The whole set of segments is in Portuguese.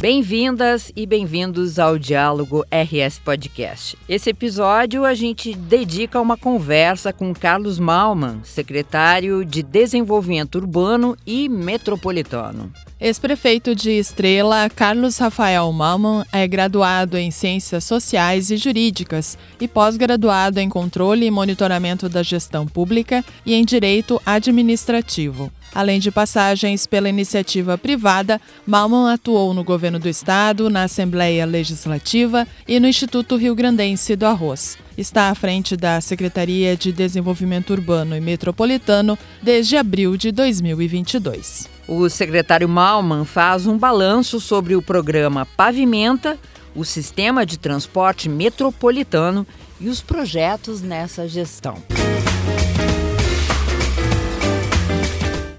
Bem-vindas e bem-vindos ao Diálogo RS Podcast. Esse episódio a gente dedica a uma conversa com Carlos Malman, secretário de Desenvolvimento Urbano e Metropolitano. Ex-prefeito de Estrela, Carlos Rafael Malman é graduado em Ciências Sociais e Jurídicas e pós-graduado em Controle e Monitoramento da Gestão Pública e em Direito Administrativo. Além de passagens pela iniciativa privada, Malman atuou no governo do estado, na Assembleia Legislativa e no Instituto Rio Grandense do Arroz. Está à frente da Secretaria de Desenvolvimento Urbano e Metropolitano desde abril de 2022. O secretário Malman faz um balanço sobre o programa Pavimenta, o sistema de transporte metropolitano e os projetos nessa gestão.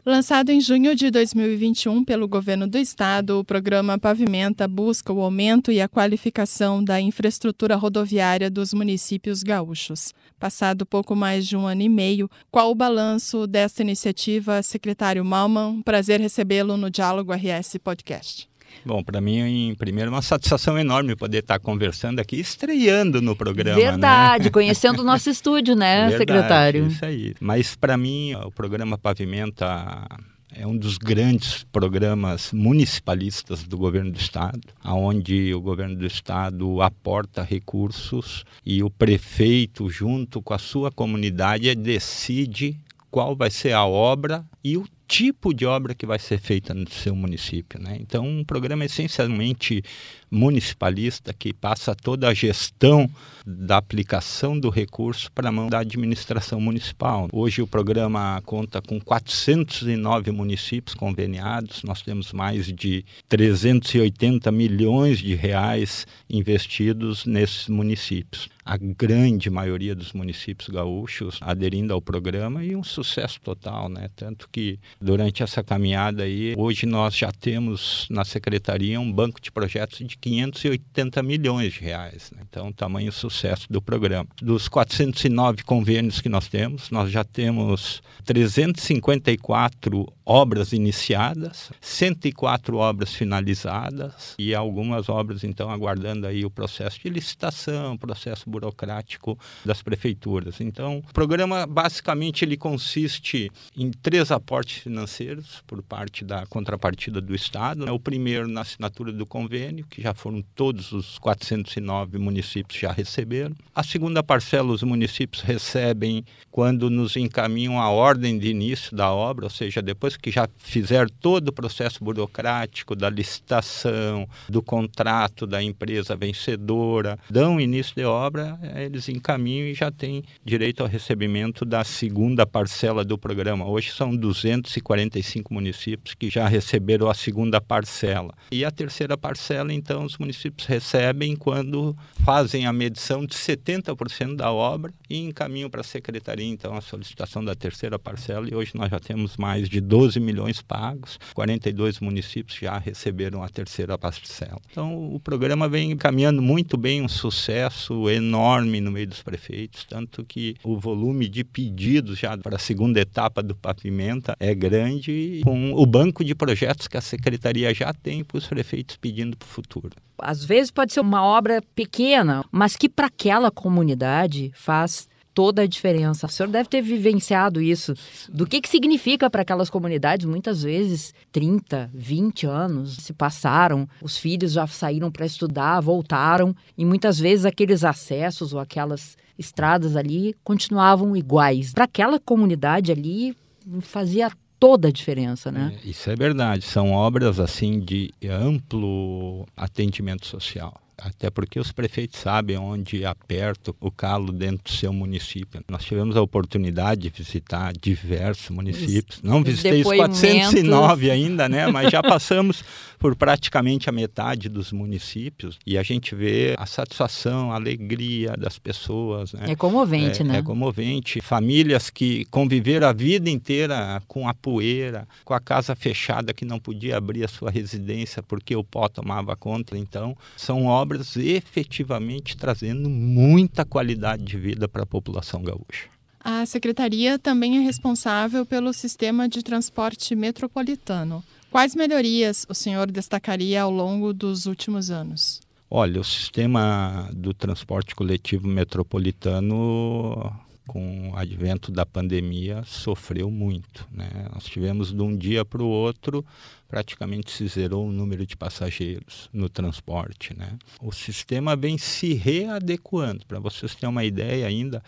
Lançado em junho de 2021 pelo governo do estado, o programa Pavimenta busca o aumento e a qualificação da infraestrutura rodoviária dos municípios gaúchos. Passado pouco mais de um ano e meio, qual o balanço desta iniciativa, secretário Malman? Prazer recebê-lo no Diálogo RS Podcast. Bom, para mim, primeiro, uma satisfação enorme poder estar conversando aqui, estreando no programa. Verdade, né? conhecendo o nosso estúdio, né, Verdade, secretário? Isso aí. Mas, para mim, o programa Pavimenta é um dos grandes programas municipalistas do governo do estado, aonde o governo do estado aporta recursos e o prefeito, junto com a sua comunidade, decide qual vai ser a obra e o tipo de obra que vai ser feita no seu município. Né? Então, um programa essencialmente municipalista que passa toda a gestão da aplicação do recurso para a mão da administração municipal. Hoje o programa conta com 409 municípios conveniados, nós temos mais de 380 milhões de reais investidos nesses municípios a grande maioria dos municípios gaúchos aderindo ao programa e um sucesso total, né? Tanto que durante essa caminhada aí, hoje nós já temos na secretaria um banco de projetos de 580 milhões de reais. Né? Então, tamanho sucesso do programa. Dos 409 convênios que nós temos, nós já temos 354 obras iniciadas, 104 obras finalizadas e algumas obras então aguardando aí o processo de licitação, processo burocrático das prefeituras. Então, o programa basicamente ele consiste em três aportes financeiros por parte da contrapartida do Estado. O primeiro na assinatura do convênio, que já foram todos os 409 municípios já receberam. A segunda parcela os municípios recebem quando nos encaminham a ordem de início da obra, ou seja, depois que já fizer todo o processo burocrático da licitação, do contrato da empresa vencedora, dão início de obra, eles encaminham e já têm direito ao recebimento da segunda parcela do programa. Hoje são 245 municípios que já receberam a segunda parcela. E a terceira parcela, então, os municípios recebem quando fazem a medição de 70% da obra e encaminham para a secretaria, então, a solicitação da terceira parcela. E hoje nós já temos mais de 12 milhões pagos, 42 municípios já receberam a terceira parcela. Então, o programa vem caminhando muito bem, um sucesso enorme no meio dos prefeitos, tanto que o volume de pedidos já para a segunda etapa do pavimenta é grande, com o banco de projetos que a secretaria já tem para os prefeitos pedindo para o futuro. Às vezes pode ser uma obra pequena, mas que para aquela comunidade faz toda a diferença. O senhor deve ter vivenciado isso. Do que, que significa para aquelas comunidades? Muitas vezes 30, 20 anos se passaram, os filhos já saíram para estudar, voltaram, e muitas vezes aqueles acessos ou aquelas estradas ali continuavam iguais. Para aquela comunidade ali fazia toda a diferença, né? É, isso é verdade. São obras assim de amplo atendimento social até porque os prefeitos sabem onde aperta o calo dentro do seu município. Nós tivemos a oportunidade de visitar diversos municípios. Os, Não visitei os 409 ainda, né? Mas já passamos por praticamente a metade dos municípios e a gente vê a satisfação, a alegria das pessoas. Né? É comovente, é, né? É comovente. Famílias que conviveram a vida inteira com a poeira, com a casa fechada que não podia abrir a sua residência porque o pó tomava conta. Então, são obras obras efetivamente trazendo muita qualidade de vida para a população gaúcha. A secretaria também é responsável pelo sistema de transporte metropolitano. Quais melhorias o senhor destacaria ao longo dos últimos anos? Olha, o sistema do transporte coletivo metropolitano com o advento da pandemia, sofreu muito. Né? Nós tivemos de um dia para o outro, praticamente se zerou o número de passageiros no transporte. Né? O sistema vem se readequando. Para vocês terem uma ideia ainda,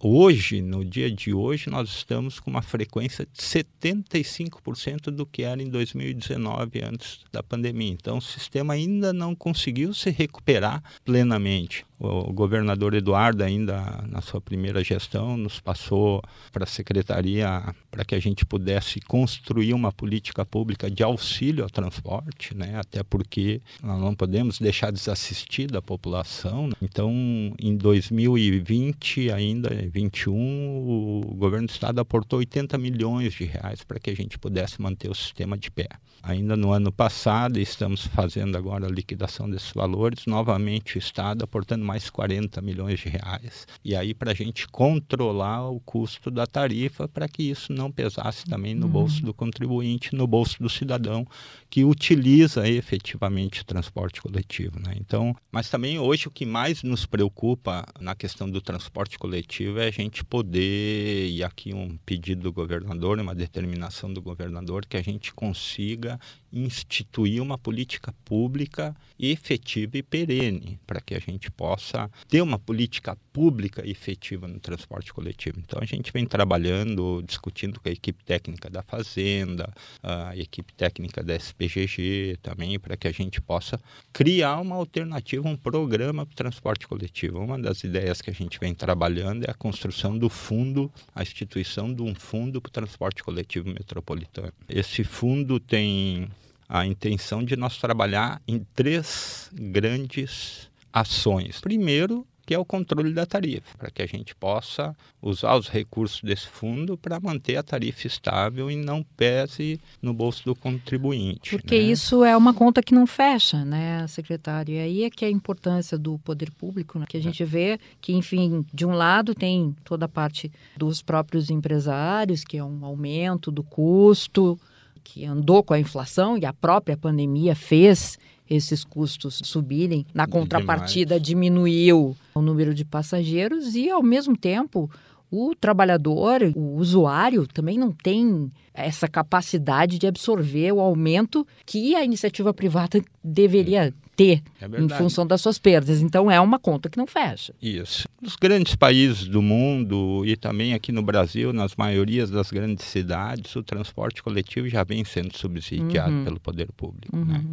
hoje, no dia de hoje, nós estamos com uma frequência de 75% do que era em 2019, antes da pandemia. Então, o sistema ainda não conseguiu se recuperar plenamente. O governador Eduardo, ainda na sua primeira gestão, nos passou para a secretaria para que a gente pudesse construir uma política pública de auxílio ao transporte, né? até porque nós não podemos deixar desassistida a população. Né? Então, em 2020, ainda 21, o governo do estado aportou 80 milhões de reais para que a gente pudesse manter o sistema de pé. Ainda no ano passado, estamos fazendo agora a liquidação desses valores, novamente o estado aportando mais 40 milhões de reais. E aí, para a gente controlar o custo da tarifa, para que isso não pesasse também no uhum. bolso do contribuinte, no bolso do cidadão que utiliza efetivamente o transporte coletivo. Né? Então, mas também hoje o que mais nos preocupa na questão do transporte coletivo é a gente poder, e aqui um pedido do governador, uma determinação do governador, que a gente consiga instituir uma política pública efetiva e perene, para que a gente possa ter uma política pública efetiva no transporte coletivo. Então a gente vem trabalhando, discutindo com a equipe técnica da Fazenda, a equipe técnica da SPGG também, para que a gente possa criar uma alternativa, um programa para o transporte coletivo. Uma das ideias que a gente vem trabalhando é a construção do fundo, a instituição de um fundo para o transporte coletivo metropolitano. Esse fundo tem a intenção de nós trabalhar em três grandes ações. Primeiro, que é o controle da tarifa, para que a gente possa usar os recursos desse fundo para manter a tarifa estável e não pese no bolso do contribuinte. Porque né? isso é uma conta que não fecha, né, secretário? E aí é que é a importância do poder público, né? que a gente vê que, enfim, de um lado tem toda a parte dos próprios empresários, que é um aumento do custo, que andou com a inflação e a própria pandemia fez esses custos subirem. Na contrapartida, diminuiu o número de passageiros e, ao mesmo tempo, o trabalhador, o usuário, também não tem essa capacidade de absorver o aumento que a iniciativa privada deveria ter é em função das suas perdas. Então é uma conta que não fecha. Isso. Nos grandes países do mundo e também aqui no Brasil, nas maiorias das grandes cidades, o transporte coletivo já vem sendo subsidiado uhum. pelo poder público. Uhum. Né?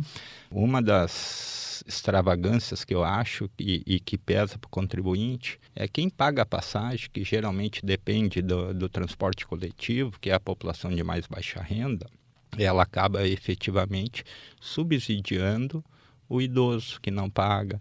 Uma das extravagâncias que eu acho e, e que pesa para o contribuinte é quem paga a passagem, que geralmente depende do, do transporte coletivo, que é a população de mais baixa renda, ela acaba efetivamente subsidiando o idoso que não paga,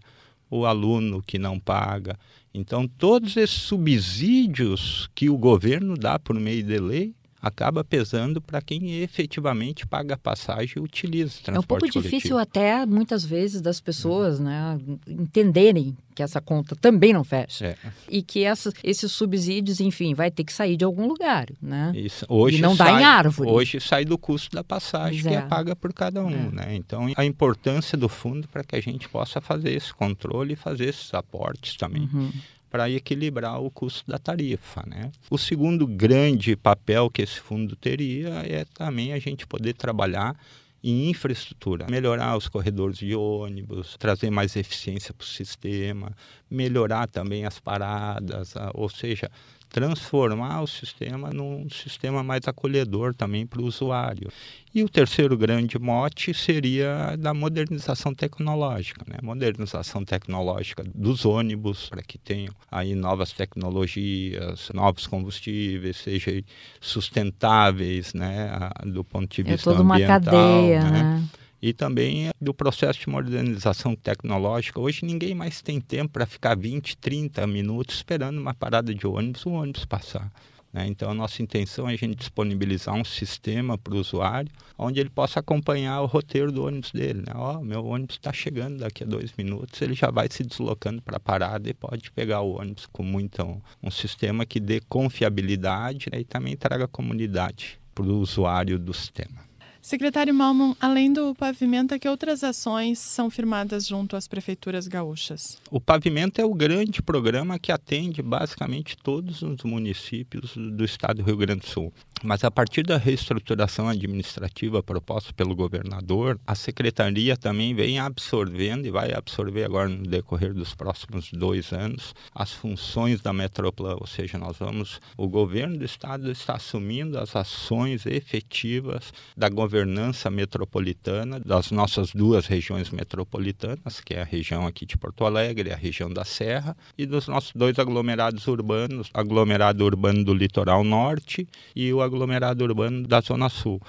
o aluno que não paga. Então, todos esses subsídios que o governo dá por meio de lei acaba pesando para quem efetivamente paga a passagem e utiliza o transporte É um pouco coletivo. difícil até, muitas vezes, das pessoas né, entenderem que essa conta também não fecha. É. E que essa, esses subsídios, enfim, vai ter que sair de algum lugar, né? Isso. Hoje e não sai, dá em árvore. Hoje sai do custo da passagem que é. é paga por cada um, é. né? Então, a importância do fundo para que a gente possa fazer esse controle e fazer esses aportes também. Uhum para equilibrar o custo da tarifa. Né? O segundo grande papel que esse fundo teria é também a gente poder trabalhar em infraestrutura, melhorar os corredores de ônibus, trazer mais eficiência para o sistema, melhorar também as paradas, ou seja, transformar o sistema num sistema mais acolhedor também para o usuário. E o terceiro grande mote seria da modernização tecnológica, né? modernização tecnológica dos ônibus para que tenham aí novas tecnologias, novos combustíveis, sejam sustentáveis, né, do ponto de vista é toda ambiental, uma cadeia, né? né? E também do processo de modernização tecnológica. Hoje ninguém mais tem tempo para ficar 20, 30 minutos esperando uma parada de ônibus, o ônibus passar. Né? Então, a nossa intenção é a gente disponibilizar um sistema para o usuário, onde ele possa acompanhar o roteiro do ônibus dele. Né? Ó, meu ônibus está chegando daqui a dois minutos, ele já vai se deslocando para a parada e pode pegar o ônibus com muito um, um sistema que dê confiabilidade né? e também traga comunidade para o usuário do sistema. Secretário Malman, além do pavimento, que outras ações são firmadas junto às prefeituras gaúchas? O pavimento é o grande programa que atende basicamente todos os municípios do estado do Rio Grande do Sul. Mas a partir da reestruturação administrativa proposta pelo governador, a secretaria também vem absorvendo e vai absorver agora no decorrer dos próximos dois anos as funções da Metroplan, ou seja, nós vamos, o governo do estado está assumindo as ações efetivas da governança metropolitana das nossas duas regiões metropolitanas, que é a região aqui de Porto Alegre, a região da Serra, e dos nossos dois aglomerados urbanos, aglomerado urbano do litoral norte e o aglomerado urbano da zona sul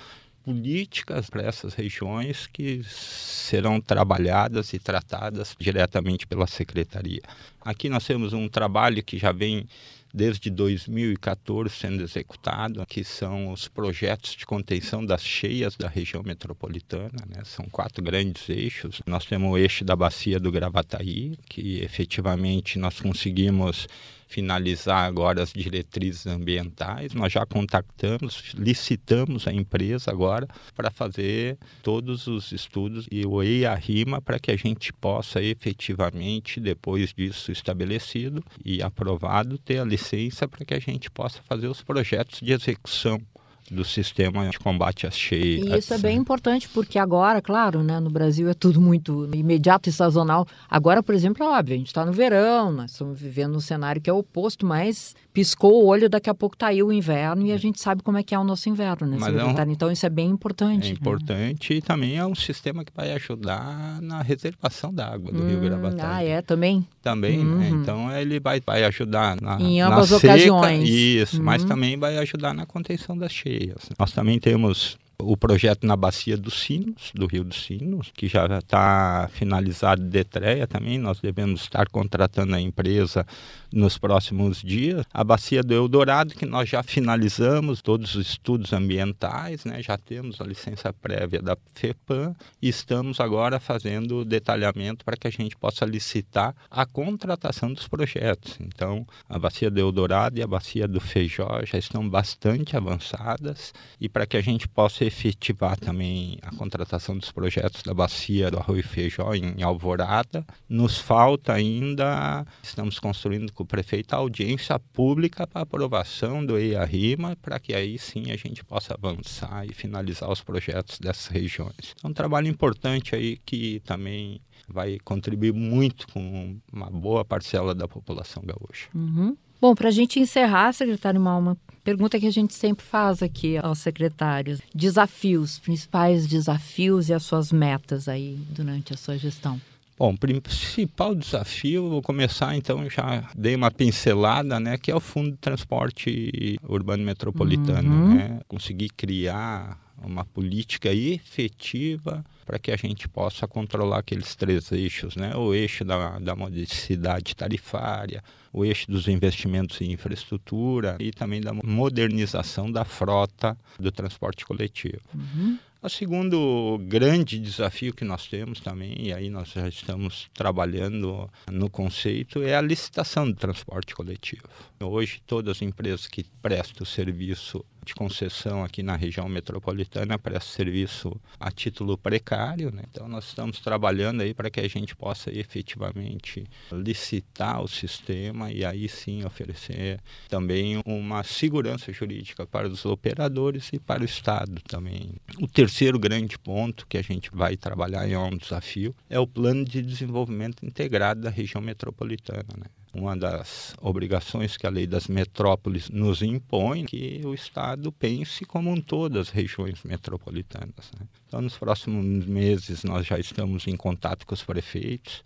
políticas para essas regiões que serão trabalhadas e tratadas diretamente pela secretaria. Aqui nós temos um trabalho que já vem desde 2014 sendo executado, que são os projetos de contenção das cheias da região metropolitana. Né? São quatro grandes eixos. Nós temos o eixo da bacia do Gravataí, que efetivamente nós conseguimos finalizar agora as diretrizes ambientais. Nós já contactamos, licitamos a empresa agora para fazer todos os estudos e o EIA-RIMA para que a gente possa efetivamente, depois disso estabelecido e aprovado, ter a licença para que a gente possa fazer os projetos de execução do sistema de combate às cheias. E isso é bem importante, porque agora, claro, né, no Brasil é tudo muito imediato e sazonal. Agora, por exemplo, é óbvio, a gente está no verão, nós estamos vivendo um cenário que é oposto, mas piscou o olho, daqui a pouco está aí o inverno e a gente sabe como é que é o nosso inverno, né, é um... Então isso é bem importante. É né? importante né? e também é um sistema que vai ajudar na reservação da água do hum, Rio Gravataí. Ah, é? Também? Também, né? uhum. né? Então ele vai, vai ajudar na, em ambas na ocasiões. isso, uhum. mas também vai ajudar na contenção das cheias. Nós também temos o projeto na Bacia dos Sinos, do Rio dos Sinos, que já está finalizado de Etreia também. Nós devemos estar contratando a empresa nos próximos dias. A Bacia do Eldorado, que nós já finalizamos todos os estudos ambientais, né? já temos a licença prévia da FEPAM e estamos agora fazendo o detalhamento para que a gente possa licitar a contratação dos projetos. Então, a Bacia do Eldorado e a Bacia do Feijó já estão bastante avançadas e para que a gente possa efetivar também a contratação dos projetos da bacia do Arroio Feijó em Alvorada. Nos falta ainda, estamos construindo com o prefeito a audiência pública para aprovação do EIA-RIMA, para que aí sim a gente possa avançar e finalizar os projetos dessas regiões. É um trabalho importante aí que também vai contribuir muito com uma boa parcela da população gaúcha. Uhum. Bom, para a gente encerrar, secretário Malma, pergunta que a gente sempre faz aqui aos secretários: desafios, principais desafios e as suas metas aí durante a sua gestão. Bom, o principal desafio, vou começar então, já dei uma pincelada, né, que é o Fundo de Transporte Urbano Metropolitano, uhum. né? Conseguir criar uma política efetiva para que a gente possa controlar aqueles três eixos, né? O eixo da, da modicidade tarifária, o eixo dos investimentos em infraestrutura e também da modernização da frota do transporte coletivo. Uhum. O segundo grande desafio que nós temos também, e aí nós já estamos trabalhando no conceito, é a licitação do transporte coletivo. Hoje, todas as empresas que prestam serviço de concessão aqui na região metropolitana presta serviço a título precário, né? então nós estamos trabalhando aí para que a gente possa efetivamente licitar o sistema e aí sim oferecer também uma segurança jurídica para os operadores e para o Estado também. O terceiro grande ponto que a gente vai trabalhar e é um desafio é o plano de desenvolvimento integrado da região metropolitana. Né? Uma das obrigações que a lei das metrópoles nos impõe que o Estado pense como um todo as regiões metropolitanas. Né? Então, nos próximos meses, nós já estamos em contato com os prefeitos,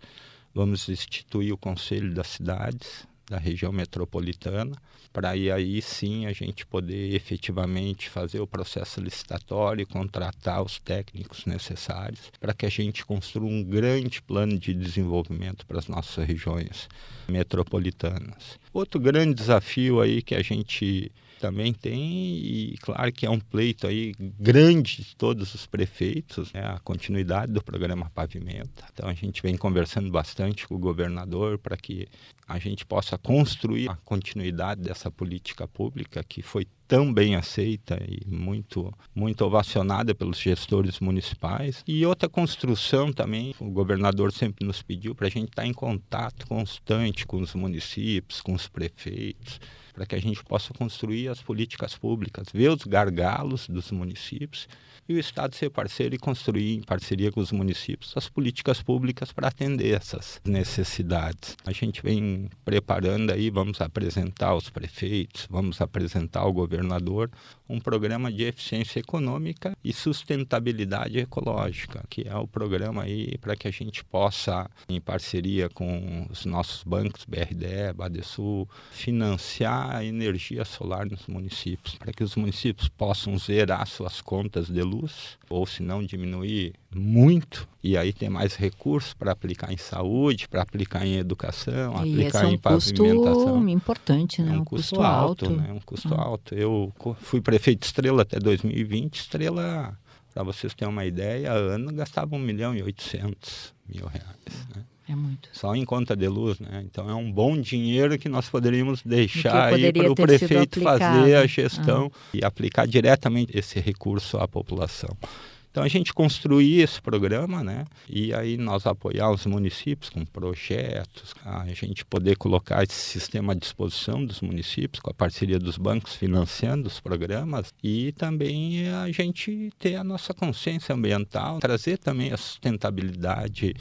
vamos instituir o Conselho das Cidades, da região metropolitana, para aí, sim a gente poder efetivamente fazer o processo licitatório, contratar os técnicos necessários para que a gente construa um grande plano de desenvolvimento para as nossas regiões metropolitanas. Outro grande desafio aí que a gente também tem, e claro que é um pleito aí grande de todos os prefeitos, né, a continuidade do programa Pavimenta. Então a gente vem conversando bastante com o governador para que a gente possa construir a continuidade dessa política pública que foi tão bem aceita e muito, muito ovacionada pelos gestores municipais. E outra construção também, o governador sempre nos pediu para a gente estar tá em contato constante com os municípios, com os prefeitos, para que a gente possa construir as políticas públicas, ver os gargalos dos municípios e o Estado ser parceiro e construir em parceria com os municípios as políticas públicas para atender essas necessidades. A gente vem preparando aí, vamos apresentar aos prefeitos, vamos apresentar ao governador um programa de eficiência econômica e sustentabilidade ecológica, que é o programa aí para que a gente possa, em parceria com os nossos bancos, BRDE, Badesul, financiar a energia solar nos municípios, para que os municípios possam zerar suas contas de luz, ou se não diminuir muito, e aí ter mais recursos para aplicar em saúde, para aplicar em educação, e aplicar é um em pavimentação. custo importante, né? É um, um custo, custo alto, alto, né? Um custo Ah. alto. Eu fui prefeito de Estrela até 2020. Estrela, para vocês terem uma ideia, ano gastava 1 milhão e 800 mil reais. Né? É muito. Só em conta de luz, né? Então é um bom dinheiro que nós poderíamos deixar aí para o prefeito fazer a gestão e aplicar diretamente esse recurso à população. Então a gente construir esse programa, né? E aí nós apoiar os municípios com projetos, a gente poder colocar esse sistema à disposição dos municípios com a parceria dos bancos financiando os programas e também a gente ter a nossa consciência ambiental, trazer também a sustentabilidade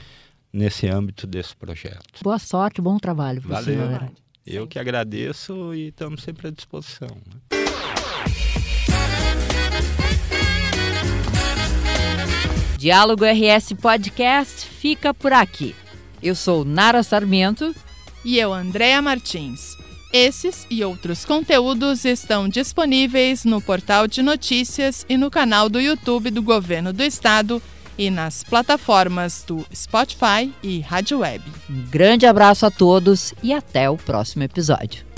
nesse âmbito desse projeto. Boa sorte, bom trabalho. Valeu. galera. Eu que agradeço e estamos sempre à disposição. né? Diálogo RS Podcast fica por aqui. Eu sou Nara Sarmento. E eu, Andréa Martins. Esses e outros conteúdos estão disponíveis no portal de notícias e no canal do YouTube do Governo do Estado e nas plataformas do Spotify e Rádio Web. Um grande abraço a todos e até o próximo episódio.